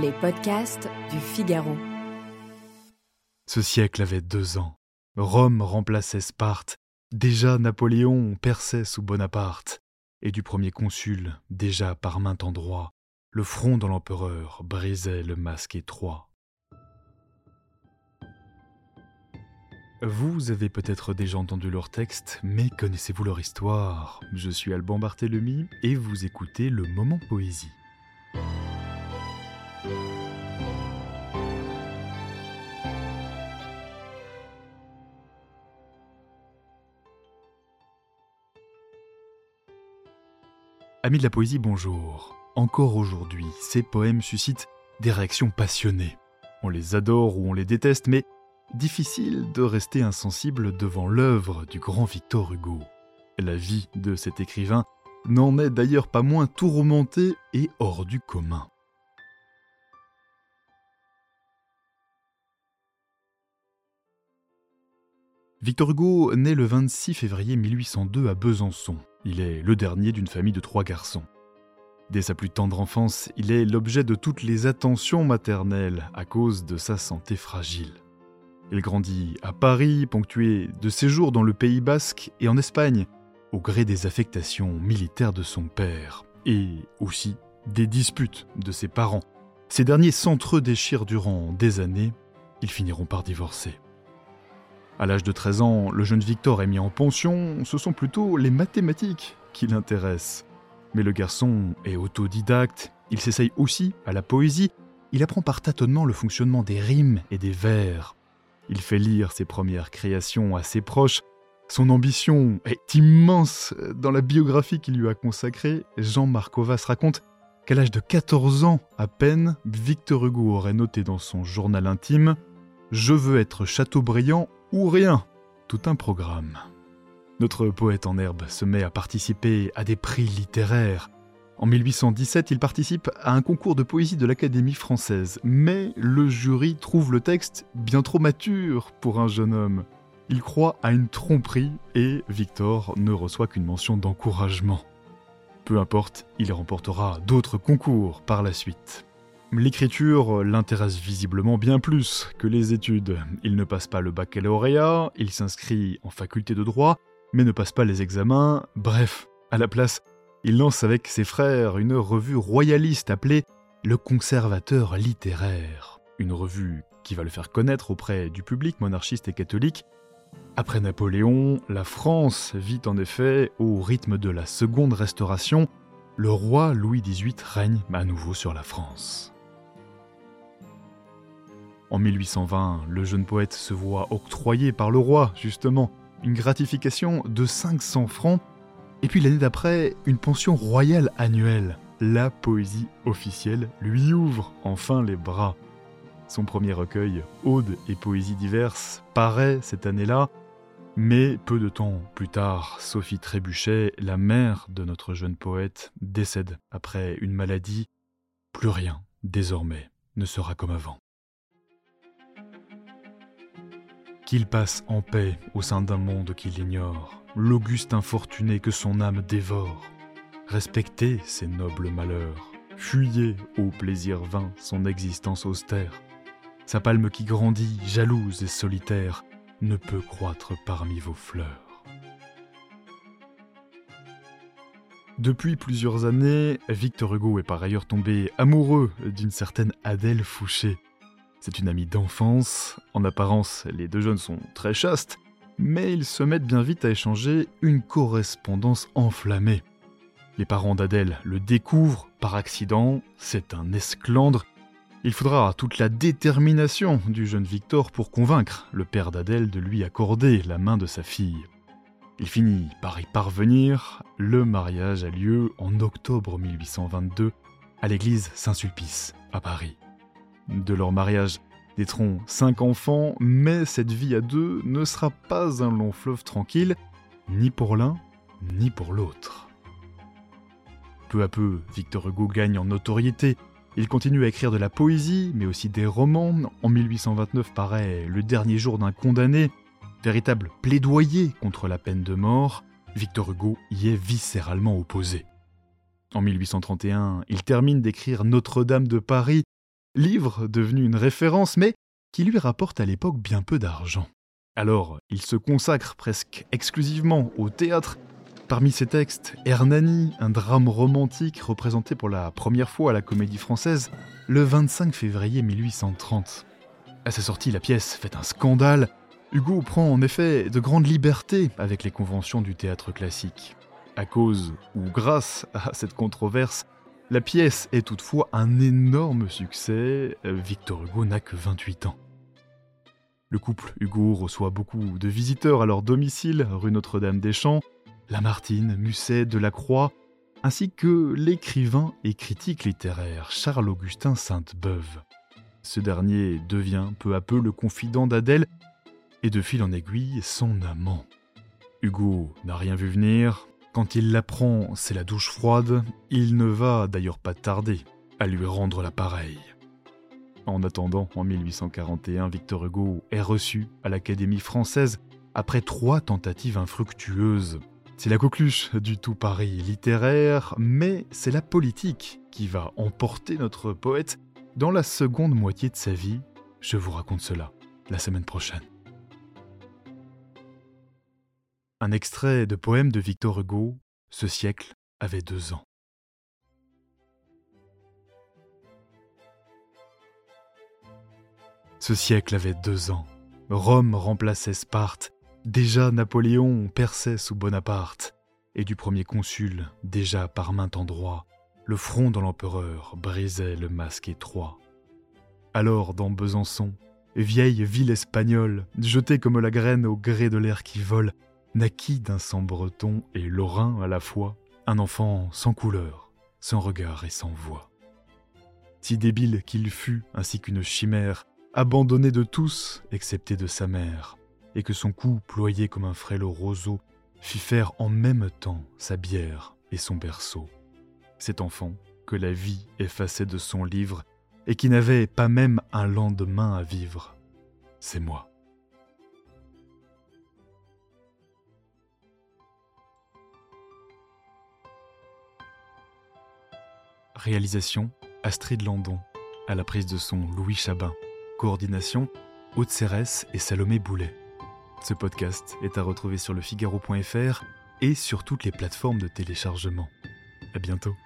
Les podcasts du Figaro. Ce siècle avait deux ans. Rome remplaçait Sparte. Déjà Napoléon perçait sous Bonaparte. Et du premier consul, déjà par maint endroit, le front de l'empereur brisait le masque étroit. Vous avez peut-être déjà entendu leur texte, mais connaissez-vous leur histoire? Je suis Alban Barthélemy et vous écoutez le Moment Poésie. Amis de la poésie, bonjour. Encore aujourd'hui, ces poèmes suscitent des réactions passionnées. On les adore ou on les déteste, mais difficile de rester insensible devant l'œuvre du grand Victor Hugo. La vie de cet écrivain n'en est d'ailleurs pas moins tourmentée et hors du commun. Victor Hugo naît le 26 février 1802 à Besançon. Il est le dernier d'une famille de trois garçons. Dès sa plus tendre enfance, il est l'objet de toutes les attentions maternelles à cause de sa santé fragile. Il grandit à Paris, ponctué de séjours dans le Pays basque et en Espagne, au gré des affectations militaires de son père, et aussi des disputes de ses parents. Ces derniers s'entre-déchirent durant des années, ils finiront par divorcer. À l'âge de 13 ans, le jeune Victor est mis en pension, ce sont plutôt les mathématiques qui l'intéressent. Mais le garçon est autodidacte, il s'essaye aussi à la poésie, il apprend par tâtonnement le fonctionnement des rimes et des vers. Il fait lire ses premières créations à ses proches. Son ambition est immense. Dans la biographie qu'il lui a consacrée, Jean Marcovas raconte qu'à l'âge de 14 ans à peine, Victor Hugo aurait noté dans son journal intime Je veux être Chateaubriand ou rien. Tout un programme. Notre poète en herbe se met à participer à des prix littéraires. En 1817, il participe à un concours de poésie de l'Académie française, mais le jury trouve le texte bien trop mature pour un jeune homme. Il croit à une tromperie et Victor ne reçoit qu'une mention d'encouragement. Peu importe, il remportera d'autres concours par la suite. L'écriture l'intéresse visiblement bien plus que les études. Il ne passe pas le baccalauréat, il s'inscrit en faculté de droit, mais ne passe pas les examens, bref, à la place, il lance avec ses frères une revue royaliste appelée Le Conservateur littéraire, une revue qui va le faire connaître auprès du public monarchiste et catholique. Après Napoléon, la France vit en effet au rythme de la Seconde Restauration. Le roi Louis XVIII règne à nouveau sur la France. En 1820, le jeune poète se voit octroyer par le roi, justement, une gratification de 500 francs, et puis l'année d'après, une pension royale annuelle. La poésie officielle lui ouvre enfin les bras. Son premier recueil, Audes et poésies diverses, paraît cette année-là, mais peu de temps plus tard, Sophie Trébuchet, la mère de notre jeune poète, décède après une maladie. Plus rien, désormais, ne sera comme avant. Qu'il passe en paix au sein d'un monde qu'il ignore, l'auguste infortuné que son âme dévore. Respectez ses nobles malheurs, fuyez au plaisir vain son existence austère. Sa palme qui grandit, jalouse et solitaire, ne peut croître parmi vos fleurs. Depuis plusieurs années, Victor Hugo est par ailleurs tombé amoureux d'une certaine Adèle Fouché, c'est une amie d'enfance. En apparence, les deux jeunes sont très chastes, mais ils se mettent bien vite à échanger une correspondance enflammée. Les parents d'Adèle le découvrent par accident, c'est un esclandre. Il faudra toute la détermination du jeune Victor pour convaincre le père d'Adèle de lui accorder la main de sa fille. Il finit par y parvenir, le mariage a lieu en octobre 1822 à l'église Saint-Sulpice à Paris. De leur mariage naîtront cinq enfants, mais cette vie à deux ne sera pas un long fleuve tranquille, ni pour l'un, ni pour l'autre. Peu à peu, Victor Hugo gagne en notoriété. Il continue à écrire de la poésie, mais aussi des romans. En 1829 paraît Le dernier jour d'un condamné, véritable plaidoyer contre la peine de mort. Victor Hugo y est viscéralement opposé. En 1831, il termine d'écrire Notre-Dame de Paris, livre devenu une référence, mais qui lui rapporte à l'époque bien peu d'argent. Alors, il se consacre presque exclusivement au théâtre. Parmi ses textes, Hernani, un drame romantique représenté pour la première fois à la Comédie Française le 25 février 1830. À sa sortie, la pièce fait un scandale. Hugo prend en effet de grandes libertés avec les conventions du théâtre classique. À cause ou grâce à cette controverse, la pièce est toutefois un énorme succès. Victor Hugo n'a que 28 ans. Le couple Hugo reçoit beaucoup de visiteurs à leur domicile, rue Notre-Dame-des-Champs, Lamartine, Musset, Delacroix, ainsi que l'écrivain et critique littéraire Charles-Augustin Sainte-Beuve. Ce dernier devient peu à peu le confident d'Adèle et de fil en aiguille son amant. Hugo n'a rien vu venir. Quand il l'apprend, c'est la douche froide. Il ne va d'ailleurs pas tarder à lui rendre l'appareil. En attendant, en 1841, Victor Hugo est reçu à l'Académie française après trois tentatives infructueuses. C'est la coqueluche du tout Paris littéraire, mais c'est la politique qui va emporter notre poète dans la seconde moitié de sa vie. Je vous raconte cela la semaine prochaine. Un extrait de poème de Victor Hugo, Ce siècle avait deux ans. Ce siècle avait deux ans. Rome remplaçait Sparte. Déjà Napoléon perçait sous Bonaparte. Et du premier consul, déjà par maint endroit, le front de l'empereur brisait le masque étroit. Alors, dans Besançon, vieille ville espagnole, jetée comme la graine au gré de l'air qui vole, naquit d'un sang breton et lorrain à la fois, un enfant sans couleur, sans regard et sans voix. Si débile qu'il fût, ainsi qu'une chimère, abandonné de tous excepté de sa mère, et que son cou ployé comme un frêle roseau fit faire en même temps sa bière et son berceau. Cet enfant que la vie effaçait de son livre et qui n'avait pas même un lendemain à vivre, c'est moi. Réalisation Astrid Landon, à la prise de son Louis Chabin. Coordination Haute Cérès et Salomé Boulet. Ce podcast est à retrouver sur le Figaro.fr et sur toutes les plateformes de téléchargement. À bientôt.